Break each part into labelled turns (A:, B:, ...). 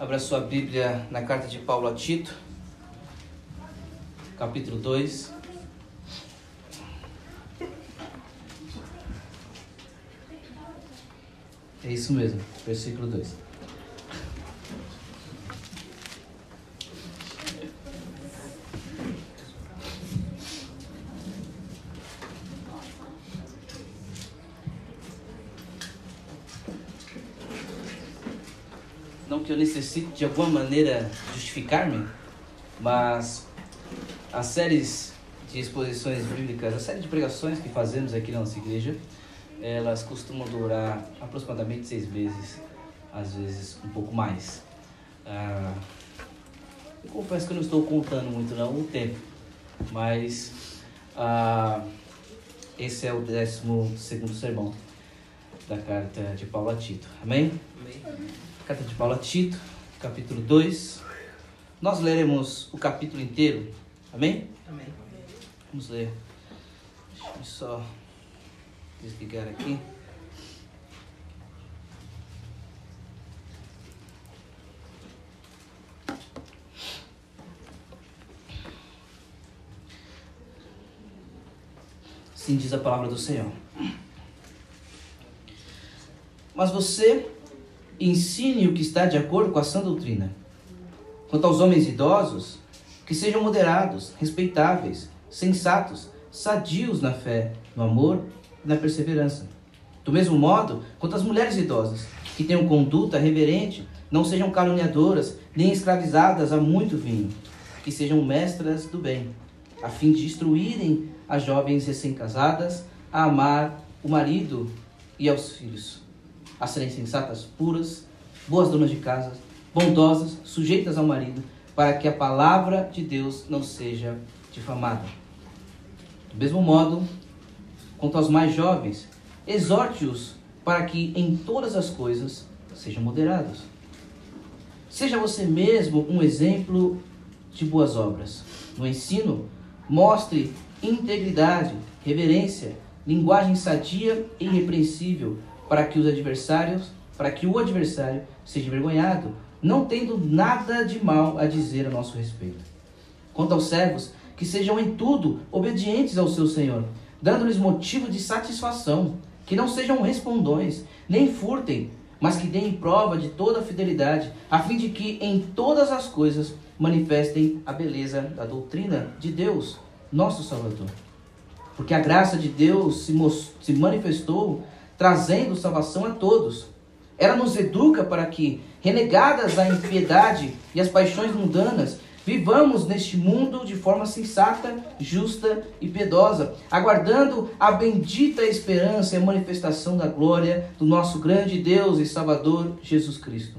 A: Abra sua Bíblia na carta de Paulo a Tito, capítulo 2. É isso mesmo, versículo 2. De alguma maneira justificar-me, mas as séries de exposições bíblicas, a série de pregações que fazemos aqui na nossa igreja, elas costumam durar aproximadamente seis meses, às vezes um pouco mais. Ah, eu confesso que eu não estou contando muito não o tempo, mas ah, esse é o décimo segundo sermão da carta de Paulo a Tito. Amém? Amém. Carta de Paulo a Tito, capítulo 2. Nós leremos o capítulo inteiro. Amém?
B: Amém.
A: Vamos ler. Deixa eu só desligar aqui. Sim diz a palavra do Senhor. Mas você ensine o que está de acordo com a sã doutrina. Quanto aos homens idosos, que sejam moderados, respeitáveis, sensatos, sadios na fé, no amor e na perseverança. Do mesmo modo, quanto às mulheres idosas, que tenham conduta reverente, não sejam caluniadoras, nem escravizadas a muito vinho, que sejam mestras do bem, a fim de instruírem as jovens recém-casadas a amar o marido e aos filhos, a serem sensatas, puras, boas donas de casa, bondosas, sujeitas ao marido, para que a palavra de Deus não seja difamada. Do mesmo modo, quanto aos mais jovens, exorte-os para que em todas as coisas sejam moderados. Seja você mesmo um exemplo de boas obras. No ensino, mostre integridade, reverência, linguagem sadia e irrepreensível, para que os adversários, para que o adversário seja envergonhado, não tendo nada de mal a dizer a nosso respeito. Quanto aos servos, que sejam em tudo obedientes ao seu Senhor, dando-lhes motivo de satisfação, que não sejam respondões, nem furtem, mas que deem prova de toda a fidelidade, a fim de que em todas as coisas manifestem a beleza da doutrina de Deus, nosso Salvador. Porque a graça de Deus se, se manifestou trazendo salvação a todos. Ela nos educa para que, renegadas a impiedade e as paixões mundanas, Vivamos neste mundo de forma sensata, justa e piedosa, aguardando a bendita esperança e a manifestação da glória do nosso grande Deus e Salvador Jesus Cristo.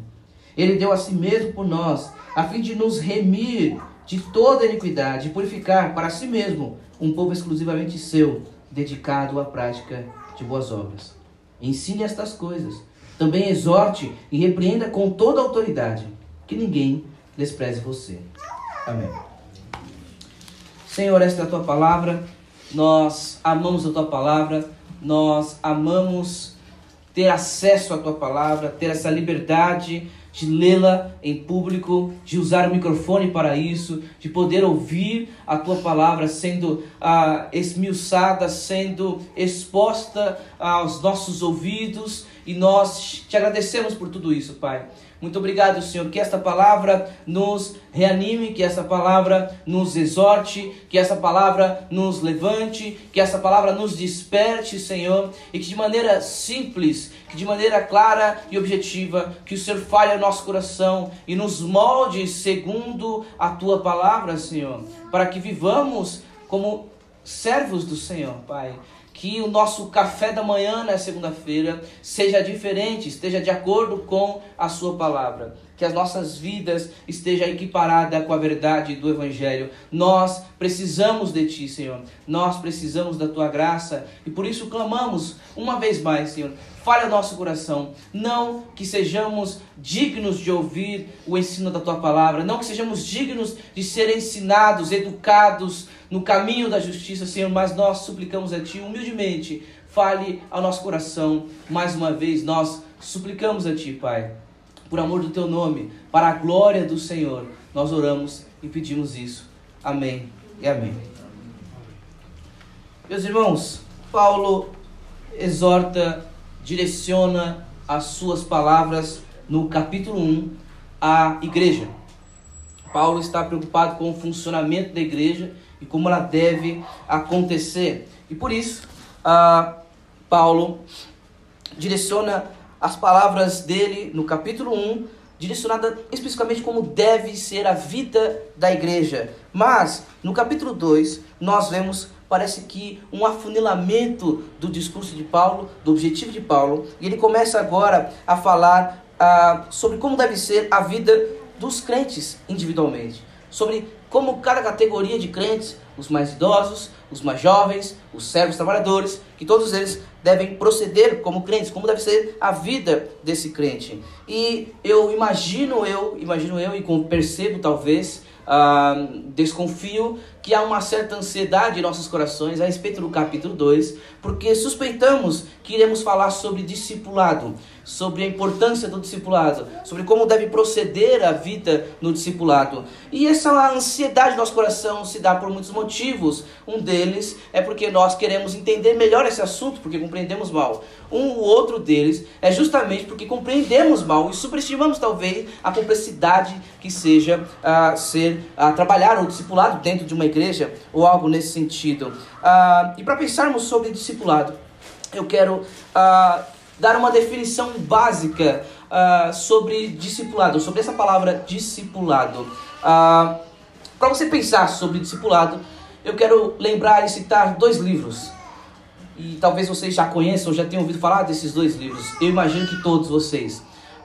A: Ele deu a si mesmo por nós, a fim de nos remir de toda iniquidade e purificar para si mesmo um povo exclusivamente seu, dedicado à prática de boas obras. Ensine estas coisas. Também exorte e repreenda com toda autoridade, que ninguém despreze você. Amém. Senhor, esta é a tua palavra, nós amamos a tua palavra, nós amamos ter acesso à tua palavra, ter essa liberdade de lê-la em público, de usar o microfone para isso, de poder ouvir a tua palavra sendo ah, esmiuçada, sendo exposta aos nossos ouvidos, e nós te agradecemos por tudo isso, Pai. Muito obrigado, Senhor, que esta palavra nos reanime, que essa palavra nos exorte, que essa palavra nos levante, que essa palavra nos desperte, Senhor, e que de maneira simples, que de maneira clara e objetiva, que o Senhor fale ao nosso coração e nos molde segundo a tua palavra, Senhor, para que vivamos como servos do Senhor, Pai que o nosso café da manhã na segunda-feira seja diferente, esteja de acordo com a sua palavra. Que as nossas vidas estejam equiparadas com a verdade do Evangelho. Nós precisamos de Ti, Senhor. Nós precisamos da Tua graça e por isso clamamos uma vez mais, Senhor. Fale ao nosso coração. Não que sejamos dignos de ouvir o ensino da Tua palavra. Não que sejamos dignos de ser ensinados, educados, no caminho da justiça, Senhor, mas nós suplicamos a Ti humildemente, fale ao nosso coração. Mais uma vez, nós suplicamos a Ti, Pai, por amor do teu nome, para a glória do Senhor. Nós oramos e pedimos isso. Amém e amém. Meus irmãos, Paulo exorta, direciona as suas palavras no capítulo 1 à igreja. Paulo está preocupado com o funcionamento da igreja e como ela deve acontecer. E por isso, uh, Paulo direciona as palavras dele no capítulo 1, direcionada especificamente como deve ser a vida da igreja. Mas no capítulo 2, nós vemos parece que um afunilamento do discurso de Paulo, do objetivo de Paulo, e ele começa agora a falar ah, sobre como deve ser a vida dos crentes individualmente, sobre como cada categoria de crentes, os mais idosos, os mais jovens, os servos trabalhadores, que todos eles devem proceder como crentes, como deve ser a vida desse crente. E eu imagino, eu imagino eu e percebo talvez ah, desconfio que há uma certa ansiedade em nossos corações a respeito do capítulo 2, porque suspeitamos que iremos falar sobre discipulado, sobre a importância do discipulado, sobre como deve proceder a vida no discipulado. E essa ansiedade do nosso coração se dá por muitos motivos. Um deles é porque nós queremos entender melhor esse assunto, porque compreendemos mal. Um outro deles é justamente porque compreendemos mal e superestimamos talvez a complexidade que seja uh, ser uh, trabalhar o discipulado dentro de uma igreja ou algo nesse sentido. Uh, e para pensarmos sobre discipulado, eu quero dar uma definição básica sobre discipulado, sobre essa palavra discipulado. para você pensar sobre discipulado, eu quero lembrar e citar dois livros e talvez vocês já conheçam, já tenham ouvido falar desses dois livros. Eu imagino que todos vocês.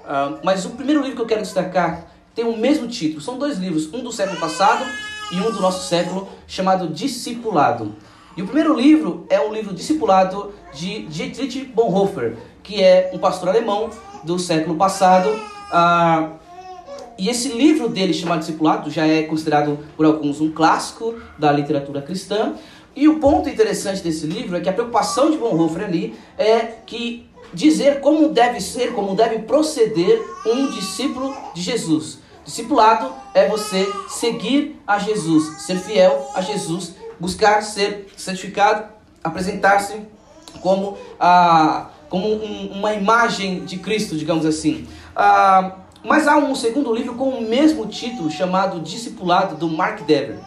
A: Uh, mas o primeiro livro que eu quero destacar tem o mesmo título. São dois livros, um do século passado e um do nosso século, chamado Discipulado. E o primeiro livro é um livro discipulado de Dietrich Bonhoeffer, que é um pastor alemão do século passado. Uh, e esse livro dele, chamado Discipulado, já é considerado por alguns um clássico da literatura cristã. E o ponto interessante desse livro é que a preocupação de Bonhoeffer ali é que dizer como deve ser, como deve proceder um discípulo de Jesus. Discipulado é você seguir a Jesus, ser fiel a Jesus, buscar ser certificado, apresentar-se como, ah, como um, uma imagem de Cristo, digamos assim. Ah, mas há um segundo livro com o mesmo título, chamado Discipulado, do Mark Dever.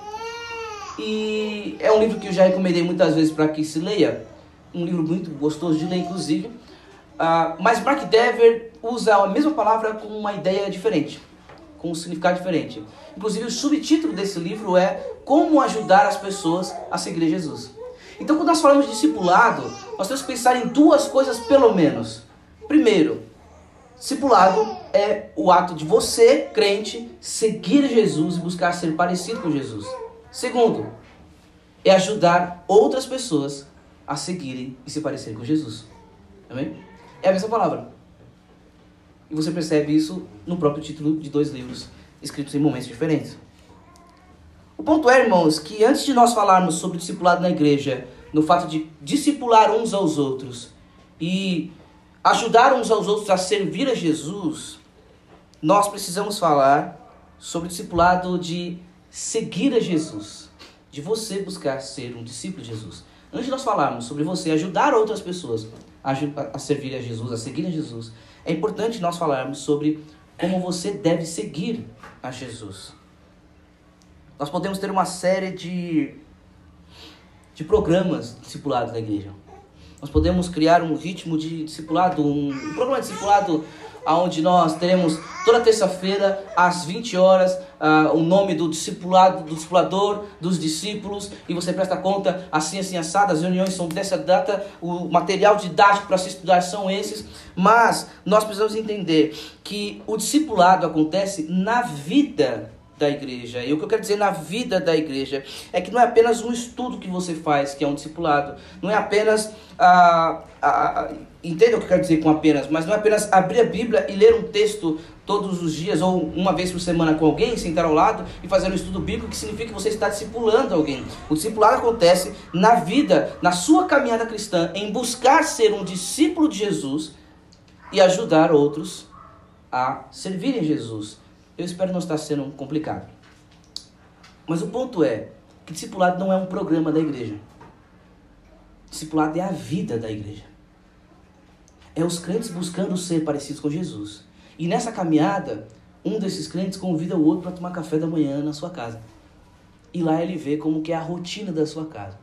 A: E é um livro que eu já recomendei muitas vezes para que se leia. Um livro muito gostoso de ler, inclusive. Uh, mas Mark Dever usa a mesma palavra com uma ideia diferente, com um significado diferente. Inclusive, o subtítulo desse livro é Como Ajudar as Pessoas a Seguir Jesus. Então, quando nós falamos de discipulado, nós temos que pensar em duas coisas, pelo menos. Primeiro, discipulado é o ato de você, crente, seguir Jesus e buscar ser parecido com Jesus. Segundo, é ajudar outras pessoas a seguirem e se parecerem com Jesus. Amém? É a mesma palavra. E você percebe isso no próprio título de dois livros escritos em momentos diferentes. O ponto é, irmãos, que antes de nós falarmos sobre discipulado na igreja, no fato de discipular uns aos outros e ajudar uns aos outros a servir a Jesus, nós precisamos falar sobre o discipulado de seguir a Jesus, de você buscar ser um discípulo de Jesus. Antes de nós falarmos sobre você ajudar outras pessoas a, a servir a Jesus, a seguir a Jesus, é importante nós falarmos sobre como você deve seguir a Jesus. Nós podemos ter uma série de, de programas discipulados da igreja. Nós podemos criar um ritmo de discipulado, um, um programa de discipulado onde nós teremos toda terça-feira, às 20 horas, uh, o nome do discipulado, do discipulador, dos discípulos, e você presta conta assim, assim, assado, as reuniões são dessa data, o material didático para se estudar são esses, mas nós precisamos entender que o discipulado acontece na vida da igreja. E o que eu quero dizer na vida da igreja é que não é apenas um estudo que você faz, que é um discipulado. Não é apenas. Ah, ah, entenda o que eu quero dizer com apenas, mas não é apenas abrir a Bíblia e ler um texto todos os dias ou uma vez por semana com alguém, sentar ao lado e fazer um estudo bíblico, que significa que você está discipulando alguém. O discipulado acontece na vida, na sua caminhada cristã, em buscar ser um discípulo de Jesus e ajudar outros a servirem Jesus. Eu espero não estar sendo complicado. Mas o ponto é que discipulado não é um programa da igreja. Discipulado é a vida da igreja. É os crentes buscando ser parecidos com Jesus. E nessa caminhada, um desses crentes convida o outro para tomar café da manhã na sua casa. E lá ele vê como que é a rotina da sua casa.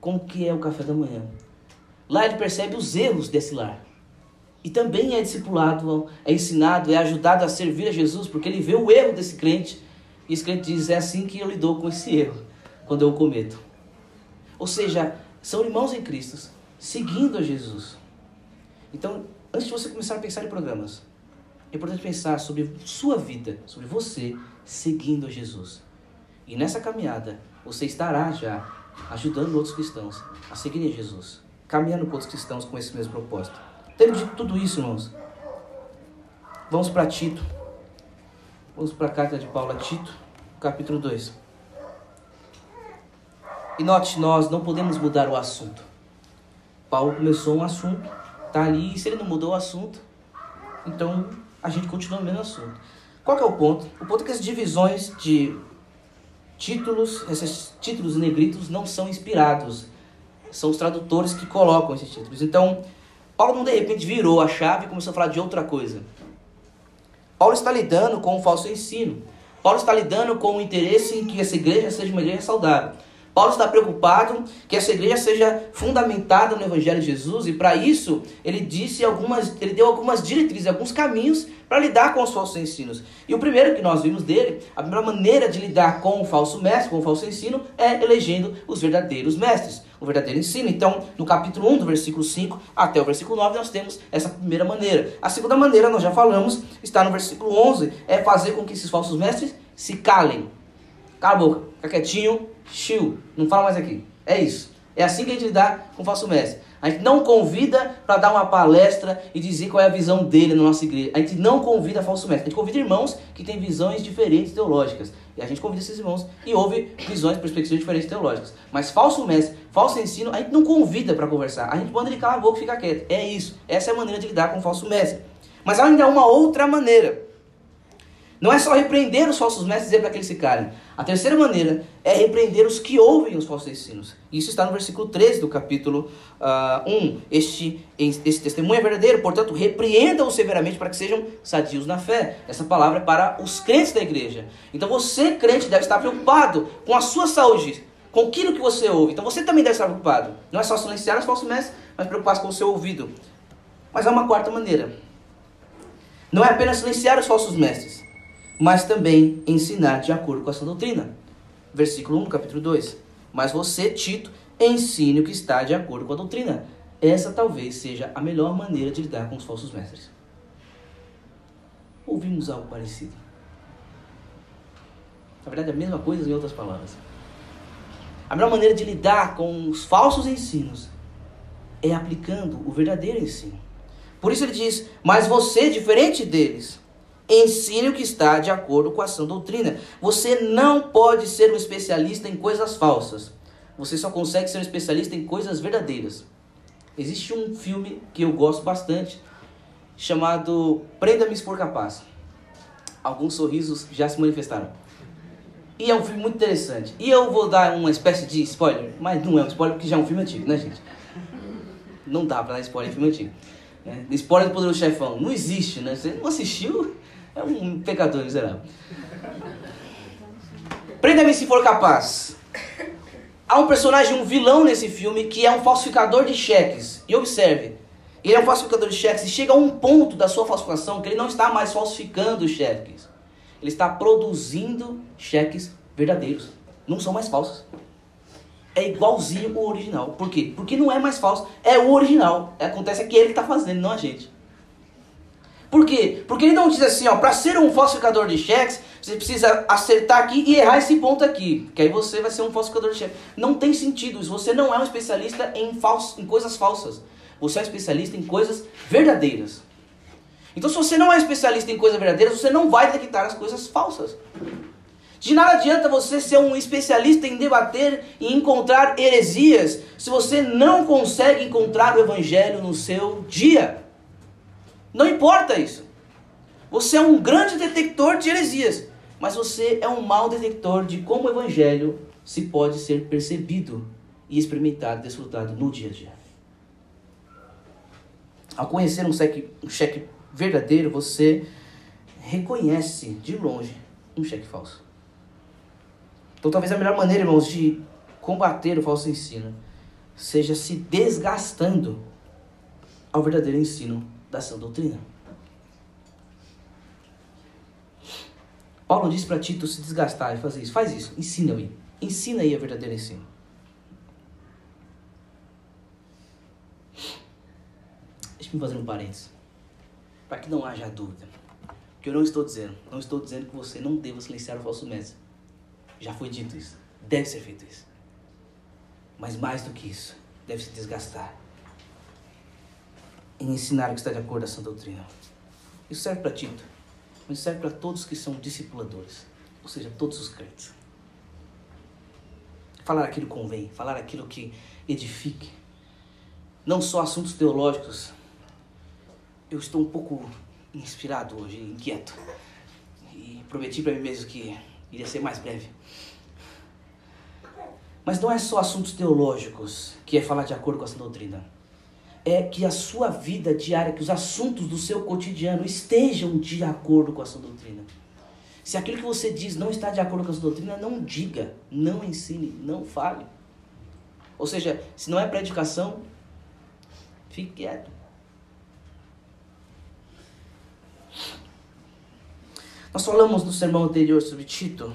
A: Como que é o café da manhã. Lá ele percebe os erros desse lar. E também é discipulado, é ensinado, é ajudado a servir a Jesus, porque ele vê o erro desse crente. E esse crente diz: é assim que eu lido com esse erro, quando eu o cometo. Ou seja, são irmãos em Cristo, seguindo a Jesus. Então, antes de você começar a pensar em programas, é importante pensar sobre sua vida, sobre você seguindo a Jesus. E nessa caminhada, você estará já ajudando outros cristãos a seguirem Jesus, caminhando com outros cristãos com esse mesmo propósito. Tendo dito tudo isso, irmãos, vamos para Tito. Vamos para a carta de Paulo a Tito, capítulo 2. E note, nós não podemos mudar o assunto. Paulo começou um assunto, tá ali, e se ele não mudou o assunto, então a gente continua no mesmo assunto. Qual é o ponto? O ponto é que as divisões de títulos, esses títulos negritos não são inspirados. São os tradutores que colocam esses títulos. Então, Paulo não de repente virou a chave e começou a falar de outra coisa. Paulo está lidando com o falso ensino. Paulo está lidando com o interesse em que essa igreja seja uma igreja saudável. Paulo está preocupado que essa igreja seja fundamentada no Evangelho de Jesus e para isso ele disse algumas, ele deu algumas diretrizes, alguns caminhos para lidar com os falsos ensinos. E o primeiro que nós vimos dele, a primeira maneira de lidar com o falso mestre, com o falso ensino, é elegendo os verdadeiros mestres, o verdadeiro ensino. Então, no capítulo 1, do versículo 5 até o versículo 9, nós temos essa primeira maneira. A segunda maneira, nós já falamos, está no versículo 11, é fazer com que esses falsos mestres se calem. Cala a boca, fica quietinho, chill, não fala mais aqui. É isso. É assim que a gente lidar com o falso mestre. A gente não convida para dar uma palestra e dizer qual é a visão dele na nossa igreja. A gente não convida falso mestre. A gente convida irmãos que têm visões diferentes teológicas. E a gente convida esses irmãos e ouve visões, perspectivas diferentes teológicas. Mas falso mestre, falso ensino, a gente não convida para conversar. A gente manda ele calar a boca e ficar quieto. É isso. Essa é a maneira de lidar com o falso mestre. Mas ainda há uma outra maneira. Não é só repreender os falsos mestres e dizer para que eles se calem. A terceira maneira é repreender os que ouvem os falsos ensinos. Isso está no versículo 13 do capítulo uh, 1. Este, este testemunho é verdadeiro, portanto, repreenda-os severamente para que sejam sadios na fé. Essa palavra é para os crentes da igreja. Então você, crente, deve estar preocupado com a sua saúde, com aquilo que você ouve. Então você também deve estar preocupado. Não é só silenciar os falsos mestres, mas preocupar-se com o seu ouvido. Mas há uma quarta maneira. Não é apenas silenciar os falsos mestres mas também ensinar de acordo com essa doutrina. Versículo 1, capítulo 2. Mas você, Tito, ensine o que está de acordo com a doutrina. Essa talvez seja a melhor maneira de lidar com os falsos mestres. Ouvimos algo parecido. Na verdade, a mesma coisa em outras palavras. A melhor maneira de lidar com os falsos ensinos é aplicando o verdadeiro ensino. Por isso ele diz: Mas você, diferente deles, Ensine o que está de acordo com a sã doutrina. Você não pode ser um especialista em coisas falsas. Você só consegue ser um especialista em coisas verdadeiras. Existe um filme que eu gosto bastante, chamado Prenda-me se for capaz. Alguns sorrisos já se manifestaram. E é um filme muito interessante. E eu vou dar uma espécie de spoiler, mas não é um spoiler porque já é um filme antigo, né, gente? Não dá pra dar spoiler em filme antigo. É, spoiler do Poderoso Chefão. Não existe, né? Você não assistiu, é um pecador miserável. Prenda-me se for capaz. Há um personagem, um vilão nesse filme que é um falsificador de cheques. E observe, ele é um falsificador de cheques e chega a um ponto da sua falsificação que ele não está mais falsificando cheques. Ele está produzindo cheques verdadeiros. Não são mais falsos. É igualzinho o original. Por quê? Porque não é mais falso. É o original. Acontece que ele está fazendo, não a gente. Por quê? Porque ele não diz assim, ó, para ser um falsificador de cheques, você precisa acertar aqui e errar esse ponto aqui, que aí você vai ser um falsificador de cheques. Não tem sentido. Você não é um especialista em, fals em coisas falsas. Você é um especialista em coisas verdadeiras. Então, se você não é especialista em coisas verdadeiras, você não vai detectar as coisas falsas. De nada adianta você ser um especialista em debater e encontrar heresias se você não consegue encontrar o evangelho no seu dia. Não importa isso. Você é um grande detector de heresias, mas você é um mau detector de como o evangelho se pode ser percebido e experimentado, desfrutado no dia a dia. Ao conhecer um cheque, um cheque verdadeiro, você reconhece de longe um cheque falso. Então, talvez a melhor maneira, irmãos, de combater o falso ensino seja se desgastando ao verdadeiro ensino sã doutrina. Paulo diz para Tito se desgastar e fazer isso. Faz isso, ensina aí. Ensina aí a verdadeira ensino. Deixa-me fazer um parênteses. Para que não haja dúvida. Que eu não estou dizendo. Não estou dizendo que você não deva silenciar o falso mestre. Já foi dito isso. Deve ser feito isso. Mas mais do que isso, deve se desgastar em ensinar o que está de acordo com a sã doutrina. Isso serve para Tito, mas serve para todos que são discipuladores, ou seja, todos os crentes. Falar aquilo que convém, falar aquilo que edifique. Não só assuntos teológicos. Eu estou um pouco inspirado hoje, inquieto. E prometi para mim mesmo que iria ser mais breve. Mas não é só assuntos teológicos que é falar de acordo com essa doutrina. É que a sua vida diária, que os assuntos do seu cotidiano estejam de acordo com essa doutrina. Se aquilo que você diz não está de acordo com essa doutrina, não diga, não ensine, não fale. Ou seja, se não é para educação, fique quieto. Nós falamos no sermão anterior sobre Tito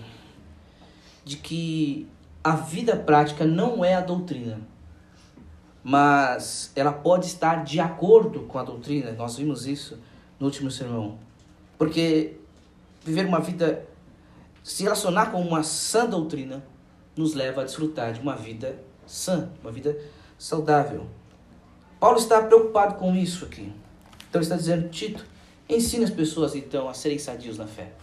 A: de que a vida prática não é a doutrina, mas ela pode estar de acordo com a doutrina. Nós vimos isso no último sermão. Porque viver uma vida, se relacionar com uma sã doutrina, nos leva a desfrutar de uma vida sã, uma vida saudável. Paulo está preocupado com isso aqui. Então ele está dizendo, Tito, ensine as pessoas então a serem sadios na fé.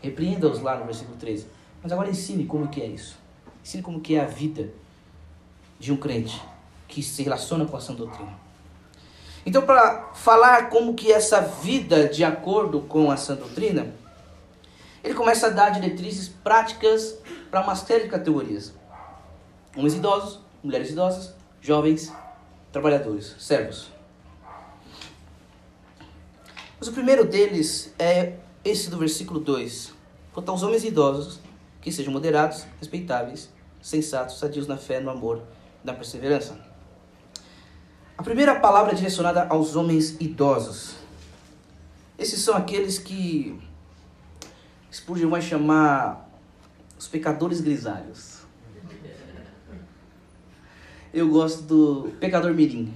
A: Repreenda-os lá no versículo 13. Mas agora ensine como que é isso. Ensine como que é a vida de um crente que se relaciona com a sã doutrina. Então, para falar como que essa vida de acordo com a sã doutrina, ele começa a dar diretrizes práticas para uma série de categorias. Homens idosos, mulheres idosas, jovens, trabalhadores, servos. Mas o primeiro deles é esse do versículo 2. Quanto aos homens idosos, que sejam moderados, respeitáveis, sensatos, sadios na fé, no amor, na perseverança. A primeira palavra é direcionada aos homens idosos. Esses são aqueles que Spurgeon vai chamar os pecadores grisalhos. Eu gosto do pecador mirim.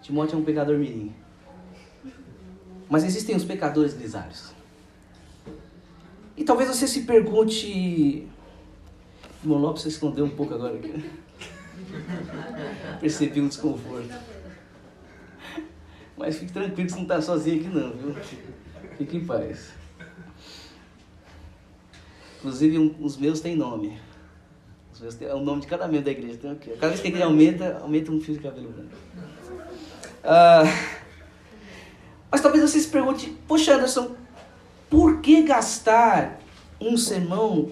A: Timóteo é um pecador mirim. Mas existem os pecadores grisalhos. E talvez você se pergunte. Irmão Lopes se escondeu um pouco agora. Percebi um desconforto. Mas fique tranquilo que você não está sozinho aqui não, viu? Fique em paz. Inclusive, um, os meus têm nome. Os meus têm, é o nome de cada membro da igreja. Tem aqui. Cada vez que a igreja aumenta, aumenta um fio de cabelo branco. Ah, mas talvez você se pergunte, poxa Anderson, por que gastar um sermão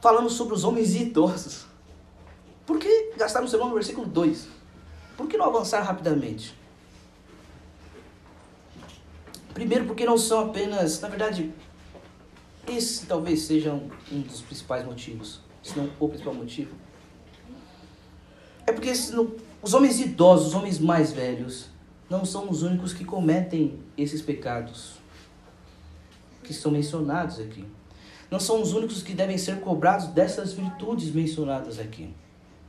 A: falando sobre os homens idosos? Por que gastar um sermão no versículo 2? Por que não avançar rapidamente? Primeiro, porque não são apenas, na verdade, esse talvez seja um, um dos principais motivos, se não o principal motivo. É porque os homens idosos, os homens mais velhos, não são os únicos que cometem esses pecados que são mencionados aqui. Não são os únicos que devem ser cobrados dessas virtudes mencionadas aqui.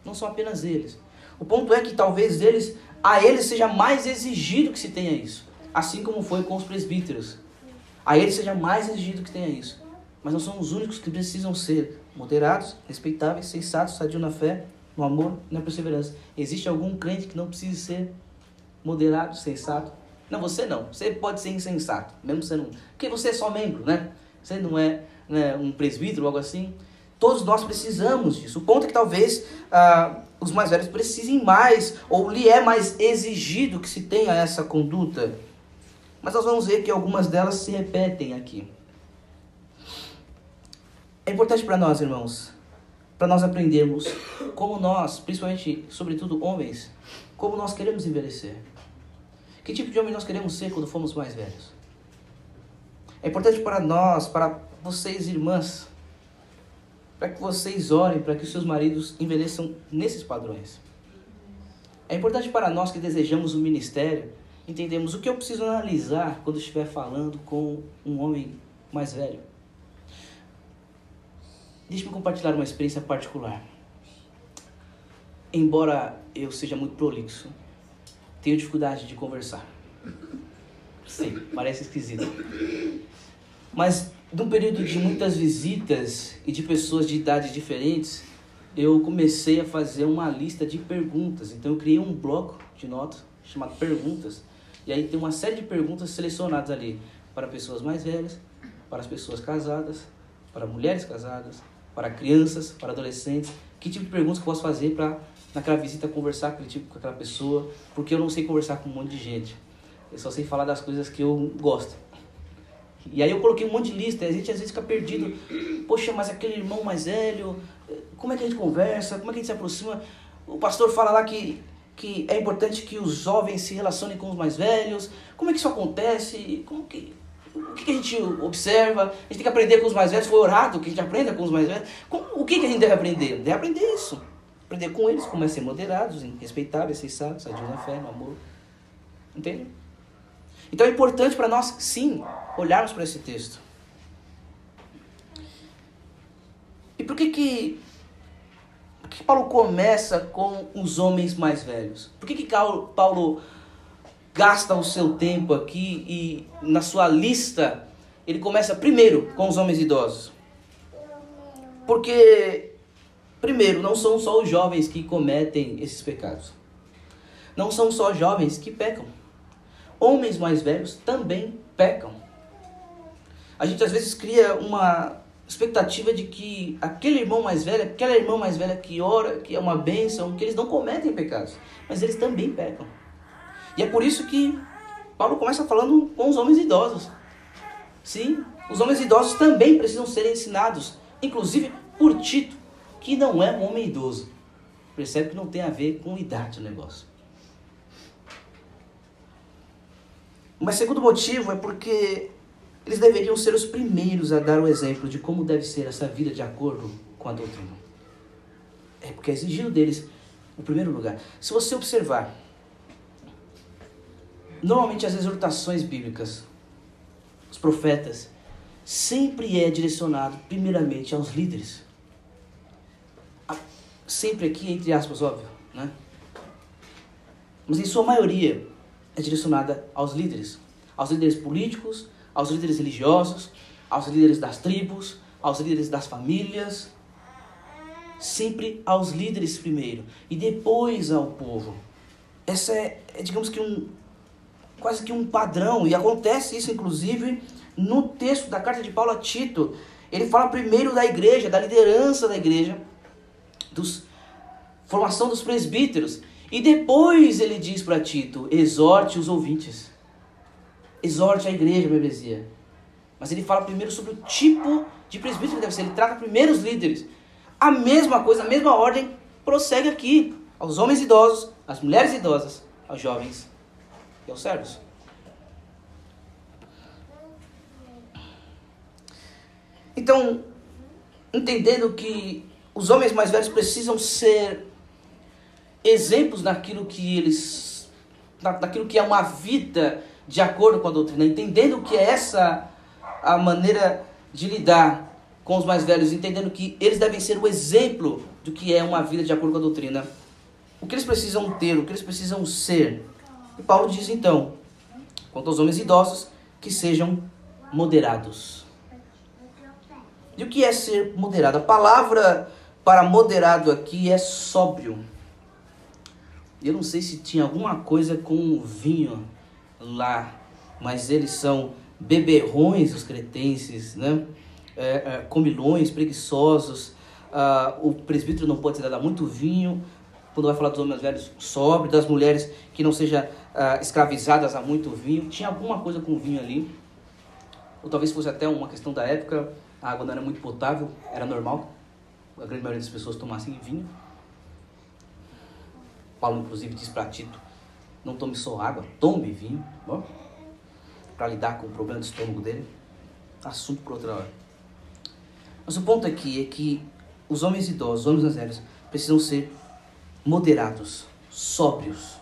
A: Não são apenas eles. O ponto é que talvez eles, a eles seja mais exigido que se tenha isso. Assim como foi com os presbíteros. A eles seja mais exigido que tenha isso. Mas não são os únicos que precisam ser moderados, respeitáveis, sensatos, sadios na fé, no amor e na perseverança. Existe algum crente que não precise ser moderado, sensato? Não, você não. Você pode ser insensato, mesmo sendo. Porque você é só membro, né? Você não é né, um presbítero ou algo assim. Todos nós precisamos disso. O ponto é que talvez ah, os mais velhos precisem mais, ou lhe é mais exigido que se tenha essa conduta. Mas nós vamos ver que algumas delas se repetem aqui. É importante para nós, irmãos, para nós aprendermos como nós, principalmente, sobretudo homens, como nós queremos envelhecer. Que tipo de homem nós queremos ser quando formos mais velhos? É importante para nós, para vocês, irmãs, para que vocês orem para que os seus maridos envelheçam nesses padrões. É importante para nós que desejamos o um ministério, entendemos o que eu preciso analisar quando estiver falando com um homem mais velho. Deixe-me compartilhar uma experiência particular. Embora eu seja muito prolixo, tenho dificuldade de conversar. Sim, parece esquisito. Mas, num período de muitas visitas e de pessoas de idades diferentes, eu comecei a fazer uma lista de perguntas. Então, eu criei um bloco de notas chamado Perguntas. E aí tem uma série de perguntas selecionadas ali para pessoas mais velhas, para as pessoas casadas, para mulheres casadas, para crianças, para adolescentes. Que tipo de perguntas que eu posso fazer para naquela visita conversar com, tipo, com aquela pessoa? Porque eu não sei conversar com um monte de gente. Eu só sei falar das coisas que eu gosto. E aí eu coloquei um monte de lista, a gente às vezes fica perdido. Poxa, mas aquele irmão mais velho, como é que a gente conversa? Como é que a gente se aproxima? O pastor fala lá que, que é importante que os jovens se relacionem com os mais velhos. Como é que isso acontece? Como que, o que a gente observa? A gente tem que aprender com os mais velhos. Foi orado que a gente aprenda com os mais velhos. Como, o que, que a gente deve aprender? Deve aprender isso. Aprender com eles, como é ser moderados, respeitáveis, sensatos, sadios na fé, no amor. Entende? Então é importante para nós, sim, olharmos para esse texto. E por que que, por que Paulo começa com os homens mais velhos? Por que que Paulo gasta o seu tempo aqui e na sua lista ele começa primeiro com os homens idosos? Porque, primeiro, não são só os jovens que cometem esses pecados. Não são só jovens que pecam homens mais velhos também pecam. A gente às vezes cria uma expectativa de que aquele irmão mais velho, aquela irmã mais velha que ora, que é uma bênção, que eles não cometem pecados, mas eles também pecam. E é por isso que Paulo começa falando com os homens idosos. Sim, os homens idosos também precisam ser ensinados, inclusive por Tito, que não é um homem idoso. Percebe que não tem a ver com idade o negócio. Mas segundo motivo é porque eles deveriam ser os primeiros a dar o exemplo de como deve ser essa vida de acordo com a doutrina. É porque é exigido deles o primeiro lugar. Se você observar, normalmente as exortações bíblicas, os profetas, sempre é direcionado primeiramente aos líderes. Sempre aqui, entre aspas, óbvio, né? Mas em sua maioria, é direcionada aos líderes, aos líderes políticos, aos líderes religiosos, aos líderes das tribos, aos líderes das famílias, sempre aos líderes primeiro e depois ao povo. Essa é, é, digamos que um quase que um padrão e acontece isso inclusive no texto da carta de Paulo a Tito. Ele fala primeiro da igreja, da liderança da igreja, dos formação dos presbíteros. E depois ele diz para Tito: exorte os ouvintes, exorte a igreja, bebezinha. Mas ele fala primeiro sobre o tipo de presbítero que deve ser. Ele trata primeiro os líderes. A mesma coisa, a mesma ordem prossegue aqui aos homens idosos, às mulheres idosas, aos jovens e aos servos. Então, entendendo que os homens mais velhos precisam ser exemplos daquilo que eles daquilo que é uma vida de acordo com a doutrina, entendendo que é essa a maneira de lidar com os mais velhos, entendendo que eles devem ser o exemplo do que é uma vida de acordo com a doutrina. O que eles precisam ter, o que eles precisam ser. E Paulo diz então, quanto aos homens idosos, que sejam moderados. E o que é ser moderado? A palavra para moderado aqui é sóbrio. Eu não sei se tinha alguma coisa com vinho lá, mas eles são beberrões, os cretenses, né? É, é, comilões, preguiçosos. Ah, o presbítero não pode ser dado muito vinho. Quando vai falar dos homens velhos, sobre, das mulheres que não seja uh, escravizadas a muito vinho. Tinha alguma coisa com vinho ali. Ou talvez fosse até uma questão da época. A água não era muito potável, era normal. A grande maioria das pessoas tomassem vinho. Paulo, inclusive, diz para Tito: não tome só água, tome vinho. Para lidar com o problema do estômago dele. Assunto por outra hora. Mas o ponto aqui é que os homens idosos, os homens velhos, precisam ser moderados, sóbrios.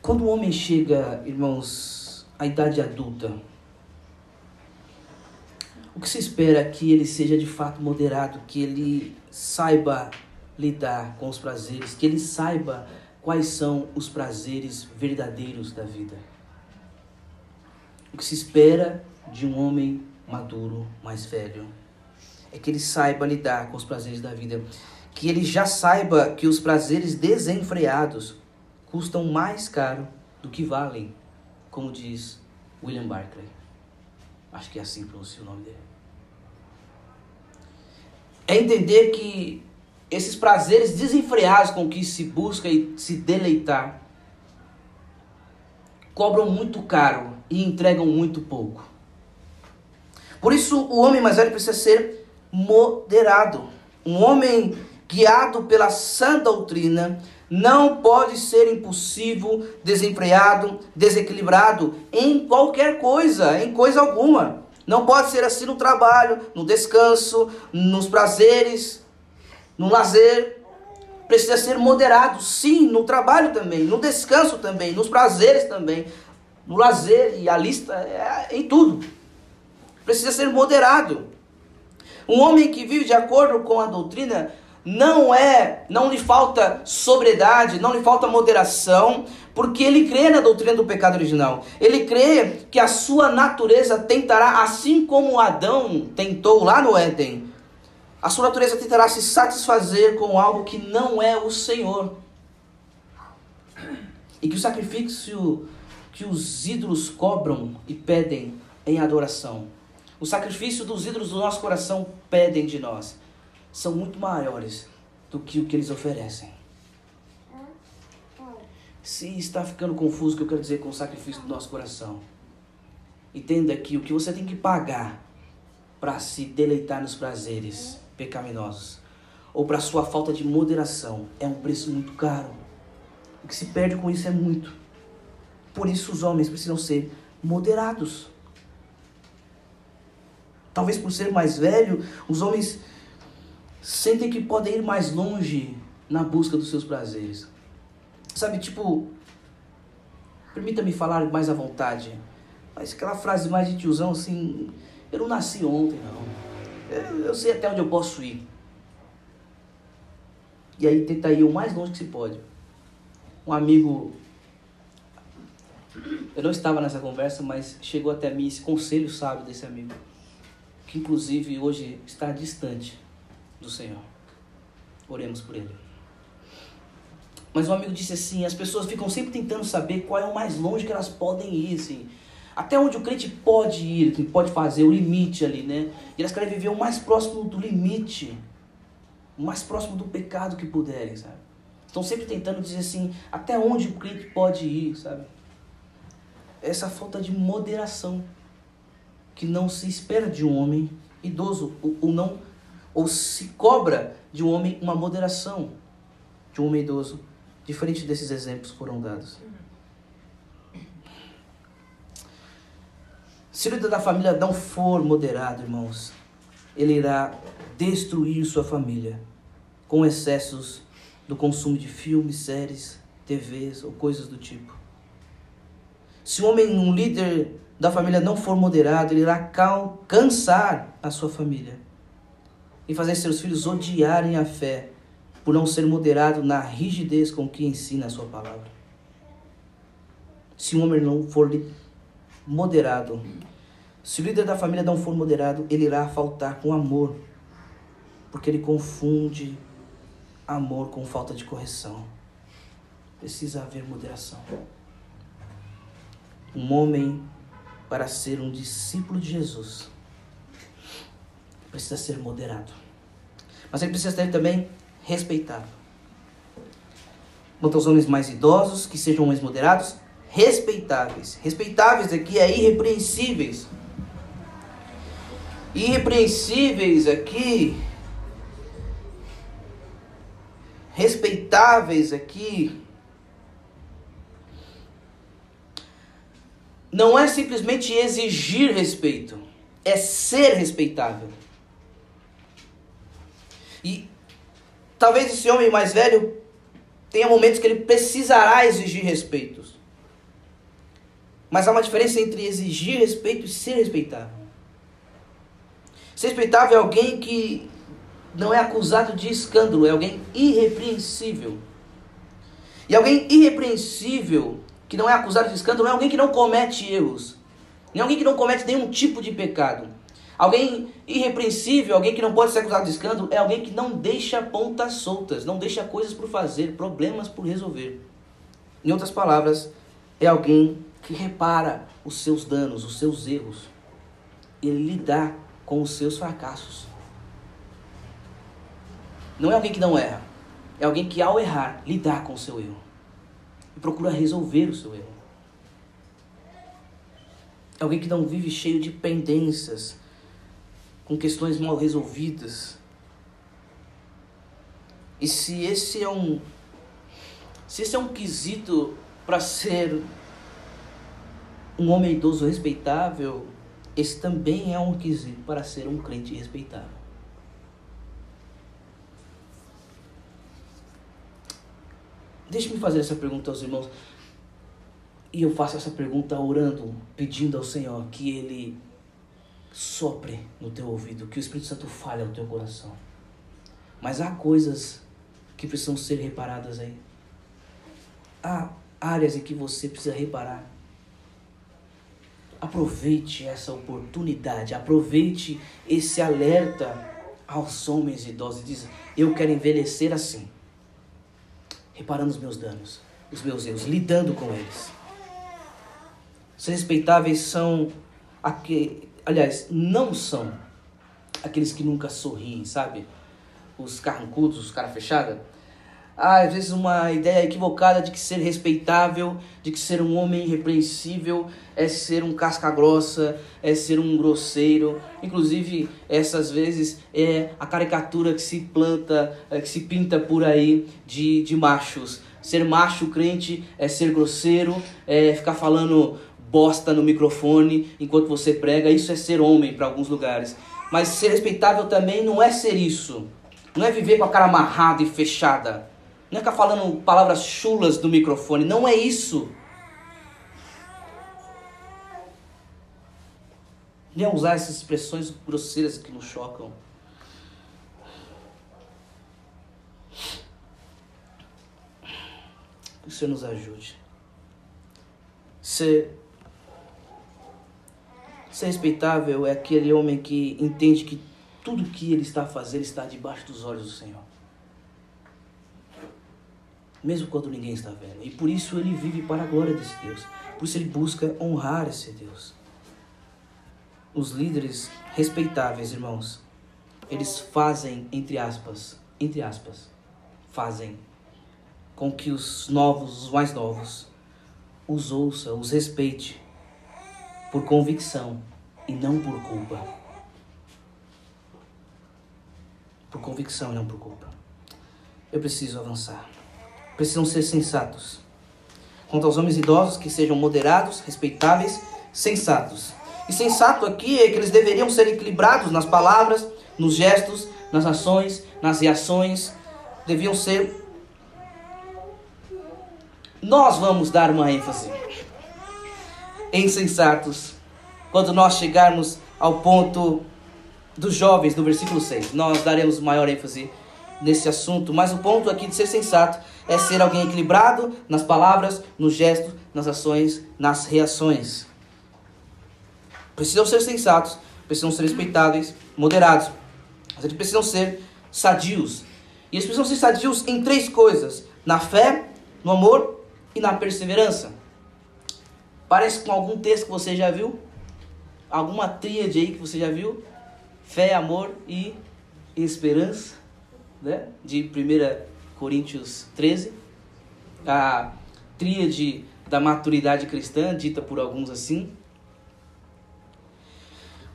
A: Quando o homem chega, irmãos, à idade adulta, o que se espera é que ele seja de fato moderado, que ele saiba lidar com os prazeres, que ele saiba quais são os prazeres verdadeiros da vida. O que se espera de um homem maduro, mais velho, é que ele saiba lidar com os prazeres da vida, que ele já saiba que os prazeres desenfreados custam mais caro do que valem, como diz William Barclay. Acho que é assim pronuncia o nome dele. É entender que esses prazeres desenfreados com que se busca e se deleitar cobram muito caro e entregam muito pouco. Por isso, o homem mais velho precisa ser moderado. Um homem guiado pela sã doutrina não pode ser impulsivo, desenfreado, desequilibrado em qualquer coisa, em coisa alguma. Não pode ser assim no trabalho, no descanso, nos prazeres, no lazer. Precisa ser moderado, sim, no trabalho também, no descanso também, nos prazeres também, no lazer e a lista é em tudo precisa ser moderado. Um homem que vive de acordo com a doutrina não é, não lhe falta sobriedade, não lhe falta moderação, porque ele crê na doutrina do pecado original. Ele crê que a sua natureza tentará, assim como Adão tentou lá no Éden, a sua natureza tentará se satisfazer com algo que não é o Senhor. E que o sacrifício que os ídolos cobram e pedem em adoração o sacrifício dos ídolos do nosso coração pedem de nós são muito maiores do que o que eles oferecem. Se está ficando confuso o que eu quero dizer com o sacrifício do nosso coração, entenda que o que você tem que pagar para se deleitar nos prazeres pecaminosos ou para sua falta de moderação é um preço muito caro. O que se perde com isso é muito. Por isso os homens precisam ser moderados. Talvez por ser mais velho, os homens sentem que podem ir mais longe na busca dos seus prazeres. Sabe, tipo, permita-me falar mais à vontade, mas aquela frase mais de tiozão assim, eu não nasci ontem, não. Eu, sei até onde eu posso ir. E aí tenta ir o mais longe que se pode. Um amigo, eu não estava nessa conversa, mas chegou até mim esse conselho sábio desse amigo que inclusive hoje está distante do Senhor. Oremos por ele. Mas um amigo disse assim: as pessoas ficam sempre tentando saber qual é o mais longe que elas podem ir, assim. Até onde o crente pode ir, que pode fazer, o limite ali, né? E elas querem viver o mais próximo do limite, o mais próximo do pecado que puderem, sabe? Estão sempre tentando dizer assim, até onde o crente pode ir, sabe? Essa falta de moderação que não se espera de um homem idoso, ou, ou não, ou se cobra de um homem uma moderação de um homem idoso, diferente desses exemplos que foram dados. Se o líder da família não for moderado, irmãos, ele irá destruir sua família com excessos do consumo de filmes, séries, TVs ou coisas do tipo. Se um homem, um líder da família não for moderado, ele irá cansar a sua família e fazer seus filhos odiarem a fé por não ser moderado na rigidez com que ensina a sua palavra. Se um homem não for moderado, se o líder da família não for moderado, ele irá faltar com amor, porque ele confunde amor com falta de correção. Precisa haver moderação. Um homem para ser um discípulo de Jesus, precisa ser moderado. Mas ele precisa ser também respeitado. quanto aos homens mais idosos, que sejam homens moderados, respeitáveis. Respeitáveis aqui é irrepreensíveis. Irrepreensíveis aqui. Respeitáveis aqui. Não é simplesmente exigir respeito, é ser respeitável. E talvez esse homem mais velho tenha momentos que ele precisará exigir respeitos. Mas há uma diferença entre exigir respeito e ser respeitável. Ser respeitável é alguém que não é acusado de escândalo, é alguém irrepreensível. E alguém irrepreensível, que não é acusado de escândalo, é alguém que não comete erros. É alguém que não comete nenhum tipo de pecado. Alguém irrepreensível, alguém que não pode ser acusado de escândalo, é alguém que não deixa pontas soltas, não deixa coisas por fazer, problemas por resolver. Em outras palavras, é alguém que repara os seus danos, os seus erros. Ele lidar com os seus fracassos. Não é alguém que não erra, é alguém que ao errar, lidar com o seu erro. E procura resolver o seu erro. É alguém que não vive cheio de pendências, com questões mal resolvidas. E se esse é um se esse é um quesito para ser um homem idoso respeitável, esse também é um quesito para ser um crente respeitável. Deixe-me fazer essa pergunta aos irmãos. E eu faço essa pergunta orando, pedindo ao Senhor que Ele sopre no teu ouvido, que o Espírito Santo fale ao teu coração. Mas há coisas que precisam ser reparadas aí. Há áreas em que você precisa reparar. Aproveite essa oportunidade, aproveite esse alerta aos homens idosos. Diz: Eu quero envelhecer assim, reparando os meus danos, os meus erros, lidando com eles. Os respeitáveis são aqueles aliás, não são aqueles que nunca sorriem, sabe? Os carrancudos, os cara fechada. Há às vezes uma ideia equivocada de que ser respeitável, de que ser um homem irrepreensível é ser um casca grossa, é ser um grosseiro. Inclusive, essas vezes é a caricatura que se planta, é, que se pinta por aí de, de machos. Ser macho crente é ser grosseiro, é ficar falando bosta no microfone enquanto você prega. Isso é ser homem para alguns lugares. Mas ser respeitável também não é ser isso. Não é viver com a cara amarrada e fechada. Não é ficar falando palavras chulas no microfone. Não é isso. É usar essas expressões grosseiras que nos chocam. Que o Senhor nos ajude. Ser Ser respeitável é aquele homem que entende que tudo que ele está fazendo está debaixo dos olhos do Senhor. Mesmo quando ninguém está vendo. E por isso ele vive para a glória desse Deus. Por isso ele busca honrar esse Deus. Os líderes respeitáveis, irmãos, eles fazem, entre aspas, entre aspas, fazem com que os novos, os mais novos, os ouça, os respeite por convicção e não por culpa. Por convicção e não por culpa. Eu preciso avançar. Precisam ser sensatos. Quanto aos homens idosos, que sejam moderados, respeitáveis, sensatos. E sensato aqui é que eles deveriam ser equilibrados nas palavras, nos gestos, nas ações, nas reações. Deviam ser. Nós vamos dar uma ênfase insensatos quando nós chegarmos ao ponto dos jovens, no versículo 6. Nós daremos maior ênfase nesse assunto, mas o ponto aqui de ser sensato é ser alguém equilibrado nas palavras, nos gestos, nas ações, nas reações. Precisam ser sensatos, precisam ser respeitáveis, moderados. Mas eles precisam ser sadios. E eles precisam ser sadios em três coisas: na fé, no amor e na perseverança. Parece com algum texto que você já viu? Alguma tríade aí que você já viu? Fé, amor e esperança, né? De 1 Coríntios 13. a tríade da maturidade cristã, dita por alguns assim.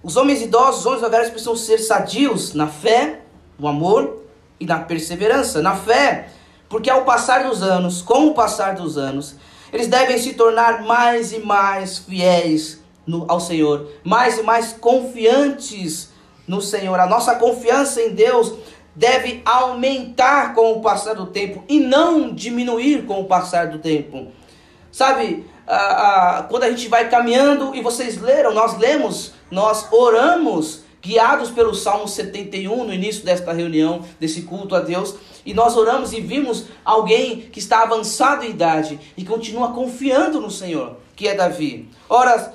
A: Os homens idosos, os homens velhos precisam ser sadios na fé, no amor e na perseverança. Na fé, porque ao passar dos anos, com o passar dos anos, eles devem se tornar mais e mais fiéis no, ao Senhor, mais e mais confiantes no Senhor. A nossa confiança em Deus deve aumentar com o passar do tempo e não diminuir com o passar do tempo. Sabe, a, a, quando a gente vai caminhando e vocês leram, nós lemos, nós oramos, guiados pelo Salmo 71 no início desta reunião, desse culto a Deus, e nós oramos e vimos alguém que está avançado em idade e continua confiando no Senhor, que é Davi. Ora,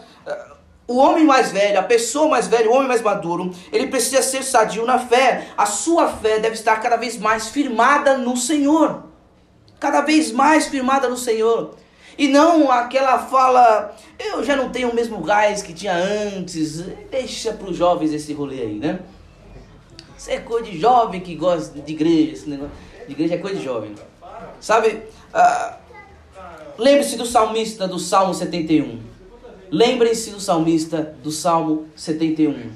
A: o homem mais velho, a pessoa mais velha, o homem mais maduro, ele precisa ser sadio na fé. A sua fé deve estar cada vez mais firmada no Senhor. Cada vez mais firmada no Senhor. E não aquela fala, eu já não tenho o mesmo gás que tinha antes. Deixa para os jovens esse rolê aí, né? Isso é coisa de jovem que gosta de igreja. Esse negócio de igreja é coisa de jovem. Sabe? Ah, Lembre-se do salmista do Salmo 71. Lembrem-se do salmista do Salmo 71.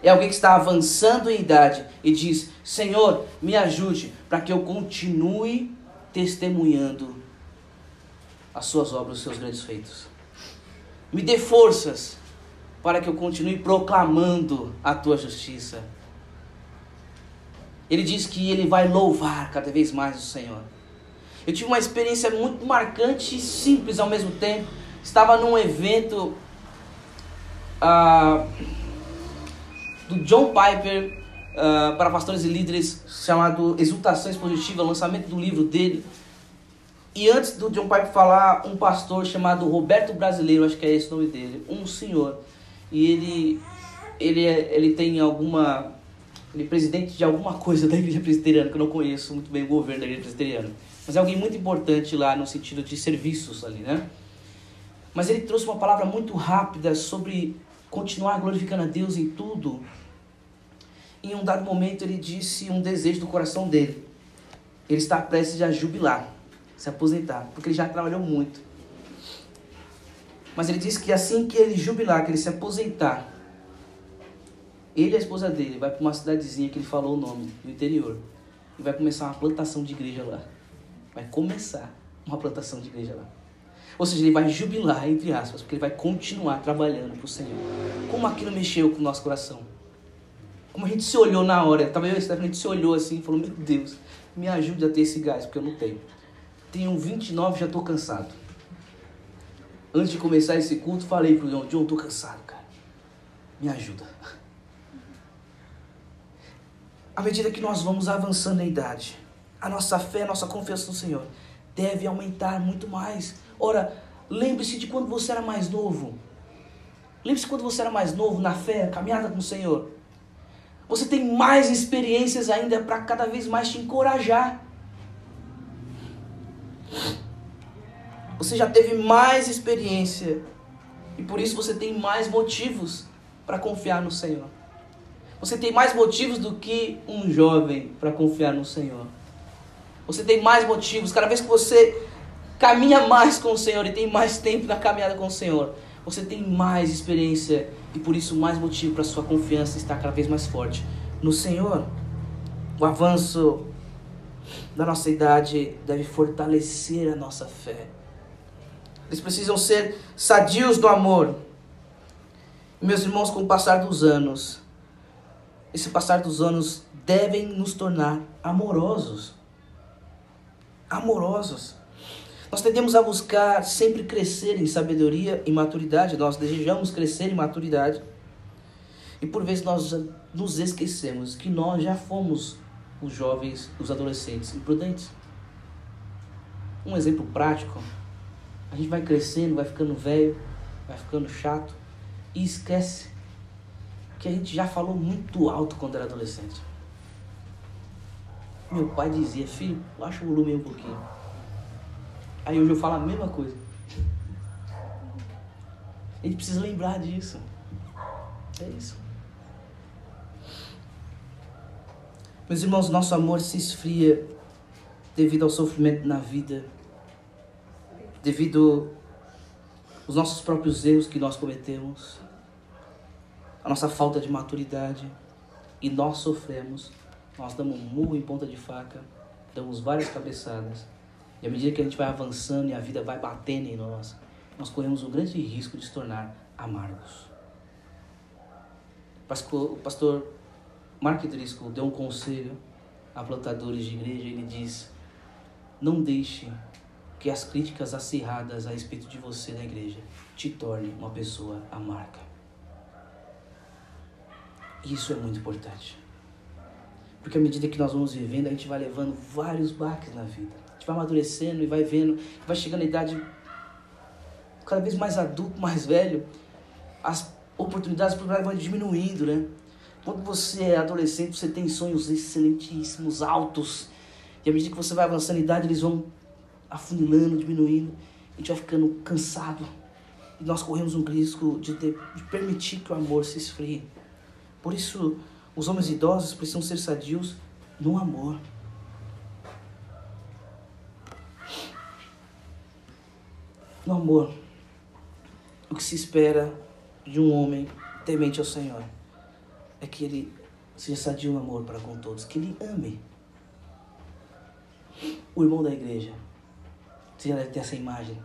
A: É alguém que está avançando em idade e diz: Senhor, me ajude para que eu continue testemunhando as suas obras, os seus grandes feitos. Me dê forças para que eu continue proclamando a tua justiça. Ele diz que ele vai louvar cada vez mais o Senhor. Eu tive uma experiência muito marcante e simples ao mesmo tempo estava num evento uh, do John Piper uh, para pastores e líderes chamado Exultação Expositiva, lançamento do livro dele. E antes do John Piper falar, um pastor chamado Roberto Brasileiro, acho que é esse o nome dele, um senhor, e ele ele é, ele tem alguma ele é presidente de alguma coisa da igreja presbiteriana que eu não conheço muito bem o governo da igreja presbiteriana, mas é alguém muito importante lá no sentido de serviços ali, né? Mas ele trouxe uma palavra muito rápida sobre continuar glorificando a Deus em tudo. Em um dado momento ele disse um desejo do coração dele. Ele está prestes a jubilar, se aposentar, porque ele já trabalhou muito. Mas ele disse que assim que ele jubilar, que ele se aposentar, ele e a esposa dele vai para uma cidadezinha que ele falou o nome, no interior, e vai começar uma plantação de igreja lá. Vai começar uma plantação de igreja lá. Ou seja, ele vai jubilar, entre aspas, porque ele vai continuar trabalhando para o Senhor. Como aquilo mexeu com o nosso coração. Como a gente se olhou na hora. Talvez a gente se olhou assim e falou: Meu Deus, me ajude a ter esse gás, porque eu não tenho. Tenho 29 já estou cansado. Antes de começar esse culto, falei para o John: John, estou cansado, cara. Me ajuda. À medida que nós vamos avançando na idade, a nossa fé, a nossa confiança no Senhor deve aumentar muito mais. Ora, lembre-se de quando você era mais novo. Lembre-se quando você era mais novo na fé, caminhada com o Senhor. Você tem mais experiências ainda para cada vez mais te encorajar. Você já teve mais experiência e por isso você tem mais motivos para confiar no Senhor. Você tem mais motivos do que um jovem para confiar no Senhor. Você tem mais motivos. Cada vez que você caminha mais com o Senhor e tem mais tempo na caminhada com o Senhor, você tem mais experiência e por isso mais motivo para sua confiança estar cada vez mais forte no Senhor. O avanço da nossa idade deve fortalecer a nossa fé. Eles precisam ser sadios do amor. Meus irmãos, com o passar dos anos, esse passar dos anos devem nos tornar amorosos. Amorosos. Nós tendemos a buscar sempre crescer em sabedoria e maturidade, nós desejamos crescer em maturidade. E por vezes nós nos esquecemos que nós já fomos os jovens, os adolescentes imprudentes. Um exemplo prático: a gente vai crescendo, vai ficando velho, vai ficando chato e esquece que a gente já falou muito alto quando era adolescente. Meu pai dizia, filho, baixa o volume um pouquinho. Aí hoje eu falo a mesma coisa. A gente precisa lembrar disso. É isso. Meus irmãos, nosso amor se esfria devido ao sofrimento na vida. devido aos nossos próprios erros que nós cometemos, a nossa falta de maturidade, e nós sofremos, nós damos um murro em ponta de faca, damos várias cabeçadas, e à medida que a gente vai avançando e a vida vai batendo em nós, nós corremos um grande risco de se tornar amargos. O pastor Mark Driscoll deu um conselho a plantadores de igreja, ele diz: não deixe que as críticas acirradas a respeito de você na igreja te torne uma pessoa amarga. Isso é muito importante. Porque à medida que nós vamos vivendo, a gente vai levando vários baques na vida. A vai amadurecendo e vai vendo, vai chegando à idade cada vez mais adulto, mais velho, as oportunidades vão diminuindo, né? Quando você é adolescente, você tem sonhos excelentíssimos, altos. E à medida que você vai avançando em idade, eles vão afunilando, diminuindo. A gente vai ficando cansado. E nós corremos um risco de, ter, de permitir que o amor se esfrie. Por isso, os homens idosos precisam ser sadios no amor. No amor. O que se espera de um homem temente ao Senhor é que ele seja sadio no amor para com todos, que ele ame o irmão da igreja. Você já deve ter essa imagem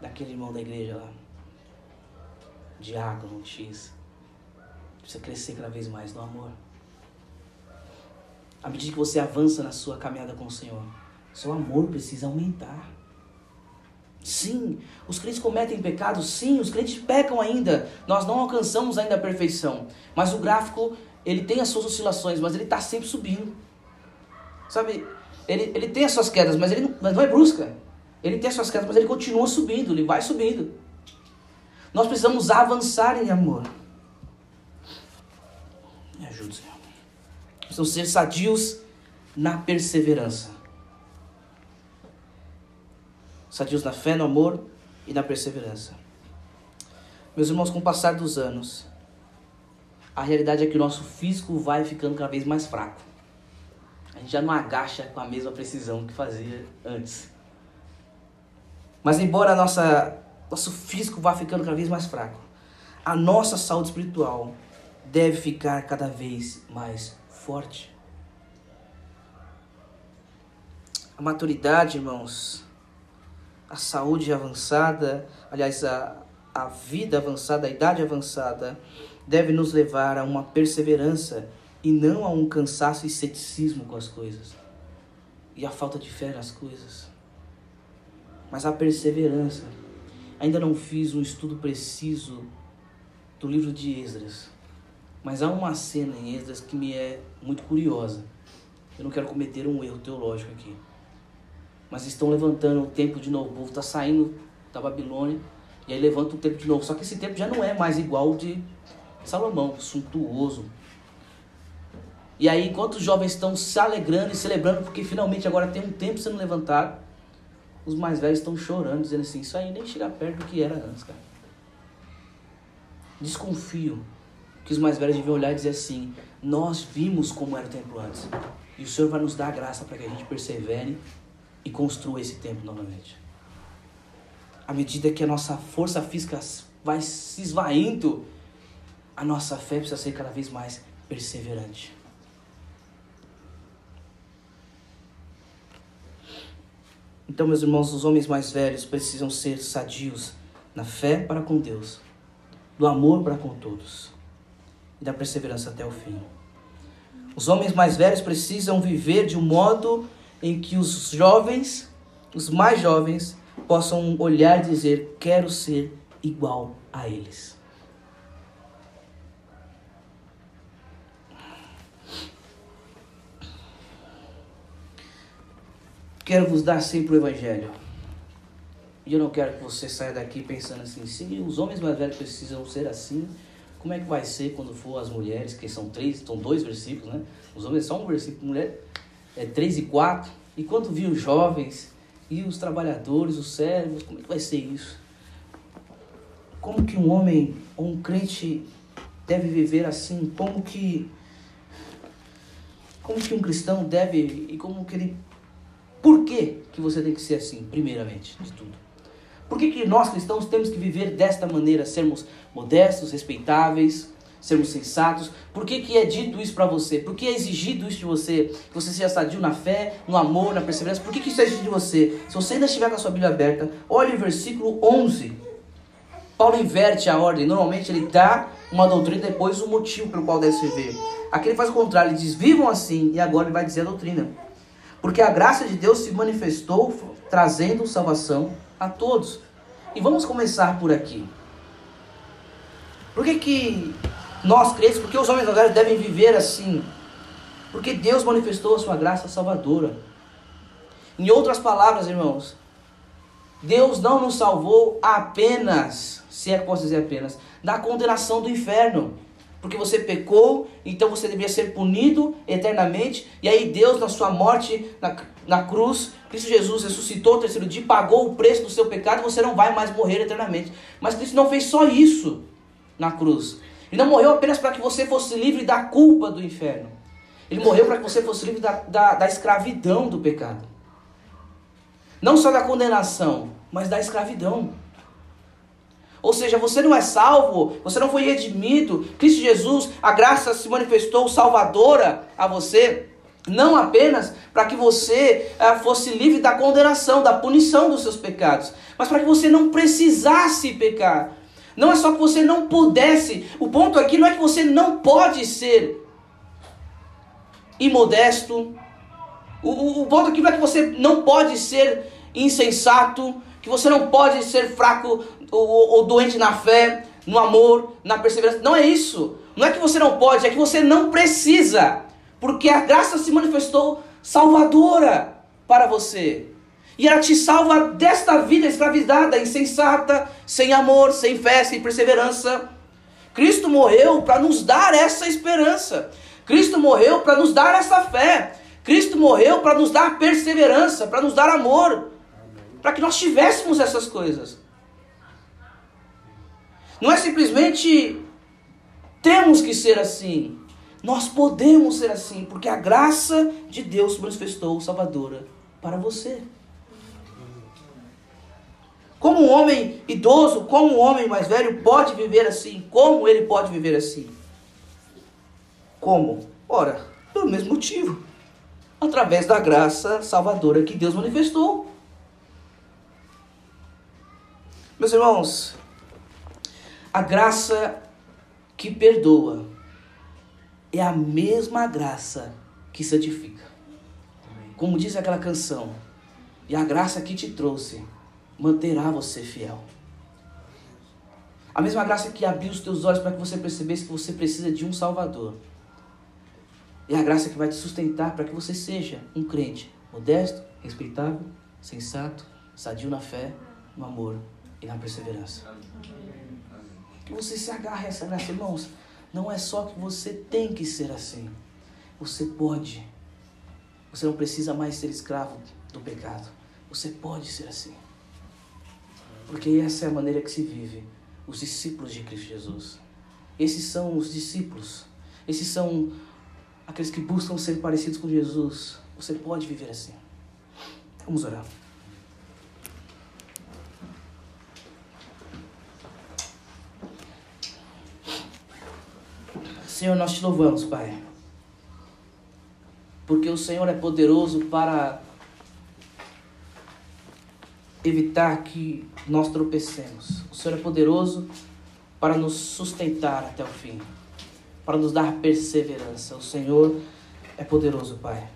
A: daquele irmão da igreja lá, diácono X. Precisa crescer cada vez mais no amor. À medida que você avança na sua caminhada com o Senhor, seu amor precisa aumentar. Sim, os crentes cometem pecados, sim, os crentes pecam ainda. Nós não alcançamos ainda a perfeição. Mas o gráfico, ele tem as suas oscilações, mas ele está sempre subindo. Sabe, ele, ele tem as suas quedas, mas ele não, mas não é brusca. Ele tem as suas quedas, mas ele continua subindo, ele vai subindo. Nós precisamos avançar em amor. Me ajude, Senhor. Precisamos ser sadios na perseverança. Sadios na fé, no amor e na perseverança. Meus irmãos, com o passar dos anos, a realidade é que o nosso físico vai ficando cada vez mais fraco. A gente já não agacha com a mesma precisão que fazia antes. Mas embora nossa, nosso físico vá ficando cada vez mais fraco, a nossa saúde espiritual deve ficar cada vez mais forte. A maturidade, irmãos, a saúde avançada, aliás, a, a vida avançada, a idade avançada, deve nos levar a uma perseverança e não a um cansaço e ceticismo com as coisas e a falta de fé nas coisas. Mas a perseverança. Ainda não fiz um estudo preciso do livro de Esdras, mas há uma cena em Esdras que me é muito curiosa. Eu não quero cometer um erro teológico aqui. Mas estão levantando o templo de novo. O povo está saindo da Babilônia e aí levanta o templo de novo. Só que esse templo já não é mais igual de Salomão, suntuoso, e aí, enquanto os jovens estão se alegrando e celebrando, porque finalmente agora tem um tempo sendo levantado, os mais velhos estão chorando, dizendo assim: Isso aí nem chega perto do que era antes, cara. Desconfio que os mais velhos deviam olhar e dizer assim: Nós vimos como era o templo antes. E o Senhor vai nos dar graça para que a gente persevere e construa esse templo novamente. À medida que a nossa força física vai se esvaindo, a nossa fé precisa ser cada vez mais perseverante. Então, meus irmãos, os homens mais velhos precisam ser sadios na fé para com Deus, do amor para com todos e da perseverança até o fim. Os homens mais velhos precisam viver de um modo em que os jovens, os mais jovens, possam olhar e dizer: Quero ser igual a eles. Quero vos dar sempre o Evangelho. E eu não quero que você saia daqui pensando assim, se os homens mais velhos precisam ser assim, como é que vai ser quando for as mulheres, que são três, são dois versículos, né? Os homens são um versículo, mulher é três e quatro. E quando vi os jovens e os trabalhadores, os servos, como é que vai ser isso? Como que um homem um crente deve viver assim? Como que como que um cristão deve e como que ele por que, que você tem que ser assim, primeiramente, de tudo? Por que, que nós cristãos temos que viver desta maneira, sermos modestos, respeitáveis, sermos sensatos? Por que, que é dito isso para você? Por que é exigido isso de você? Que você seja sadio na fé, no amor, na perseverança? Por que, que isso é exigido de você? Se você ainda estiver com a sua Bíblia aberta, olhe o versículo 11. Paulo inverte a ordem. Normalmente ele dá uma doutrina e depois o motivo pelo qual deve viver. Aqui ele faz o contrário, ele diz: vivam assim, e agora ele vai dizer a doutrina. Porque a graça de Deus se manifestou trazendo salvação a todos. E vamos começar por aqui. Por que, que nós crentes, porque os homens agora devem viver assim? Porque Deus manifestou a sua graça salvadora. Em outras palavras, irmãos, Deus não nos salvou apenas, se é que posso dizer apenas, da condenação do inferno. Porque você pecou, então você deveria ser punido eternamente. E aí Deus, na sua morte na, na cruz, Cristo Jesus ressuscitou o terceiro dia, pagou o preço do seu pecado, você não vai mais morrer eternamente. Mas Cristo não fez só isso na cruz. Ele não morreu apenas para que você fosse livre da culpa do inferno. Ele morreu para que você fosse livre da, da, da escravidão do pecado. Não só da condenação, mas da escravidão. Ou seja, você não é salvo, você não foi redimido. Cristo Jesus, a graça se manifestou salvadora a você, não apenas para que você uh, fosse livre da condenação, da punição dos seus pecados, mas para que você não precisasse pecar. Não é só que você não pudesse, o ponto aqui não é que você não pode ser imodesto, o, o, o ponto aqui não é que você não pode ser insensato, que você não pode ser fraco ou, ou doente na fé, no amor, na perseverança. Não é isso. Não é que você não pode, é que você não precisa. Porque a graça se manifestou salvadora para você. E ela te salva desta vida escravizada, insensata, sem amor, sem fé, sem perseverança. Cristo morreu para nos dar essa esperança. Cristo morreu para nos dar essa fé. Cristo morreu para nos dar perseverança, para nos dar amor para que nós tivéssemos essas coisas. Não é simplesmente temos que ser assim. Nós podemos ser assim, porque a graça de Deus manifestou salvadora para você. Como um homem idoso, como um homem mais velho pode viver assim? Como ele pode viver assim? Como? Ora, pelo mesmo motivo. Através da graça salvadora que Deus manifestou. Meus irmãos, a graça que perdoa é a mesma graça que santifica. Como diz aquela canção, e a graça que te trouxe manterá você fiel. A mesma graça que abriu os teus olhos para que você percebesse que você precisa de um Salvador. É a graça que vai te sustentar para que você seja um crente modesto, respeitável, sensato, sadio na fé, no amor e na perseverança. Que você se agarre a essa graça, irmãos. Não é só que você tem que ser assim. Você pode. Você não precisa mais ser escravo do pecado. Você pode ser assim. Porque essa é a maneira que se vive os discípulos de Cristo Jesus. Esses são os discípulos. Esses são aqueles que buscam ser parecidos com Jesus. Você pode viver assim. Vamos orar. Senhor, nós te louvamos, Pai. Porque o Senhor é poderoso para evitar que nós tropecemos. O Senhor é poderoso para nos sustentar até o fim, para nos dar perseverança. O Senhor é poderoso, Pai.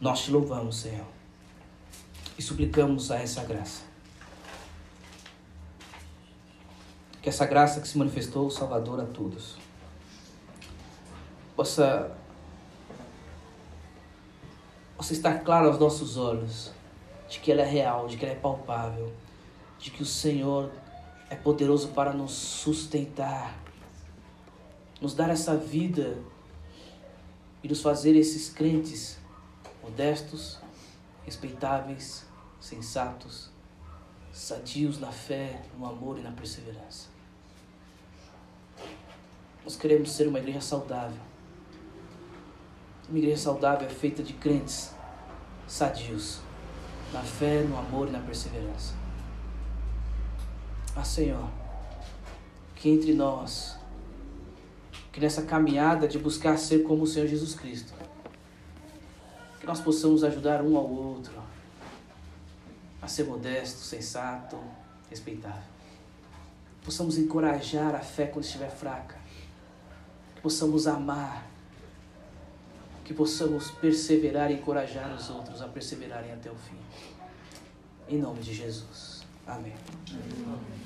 A: Nós te louvamos, Senhor, e suplicamos a essa graça. que essa graça que se manifestou, Salvador a todos, possa, possa estar claro aos nossos olhos de que ela é real, de que ela é palpável, de que o Senhor é poderoso para nos sustentar, nos dar essa vida e nos fazer esses crentes modestos, respeitáveis, sensatos, sadios na fé, no amor e na perseverança. Nós queremos ser uma igreja saudável. Uma igreja saudável é feita de crentes sadios, na fé, no amor e na perseverança. Ah, Senhor, que entre nós, que nessa caminhada de buscar ser como o Senhor Jesus Cristo, que nós possamos ajudar um ao outro a ser modesto, sensato, respeitável. Possamos encorajar a fé quando estiver fraca. Que possamos amar. Que possamos perseverar e encorajar os outros a perseverarem até o fim. Em nome de Jesus. Amém. Amém.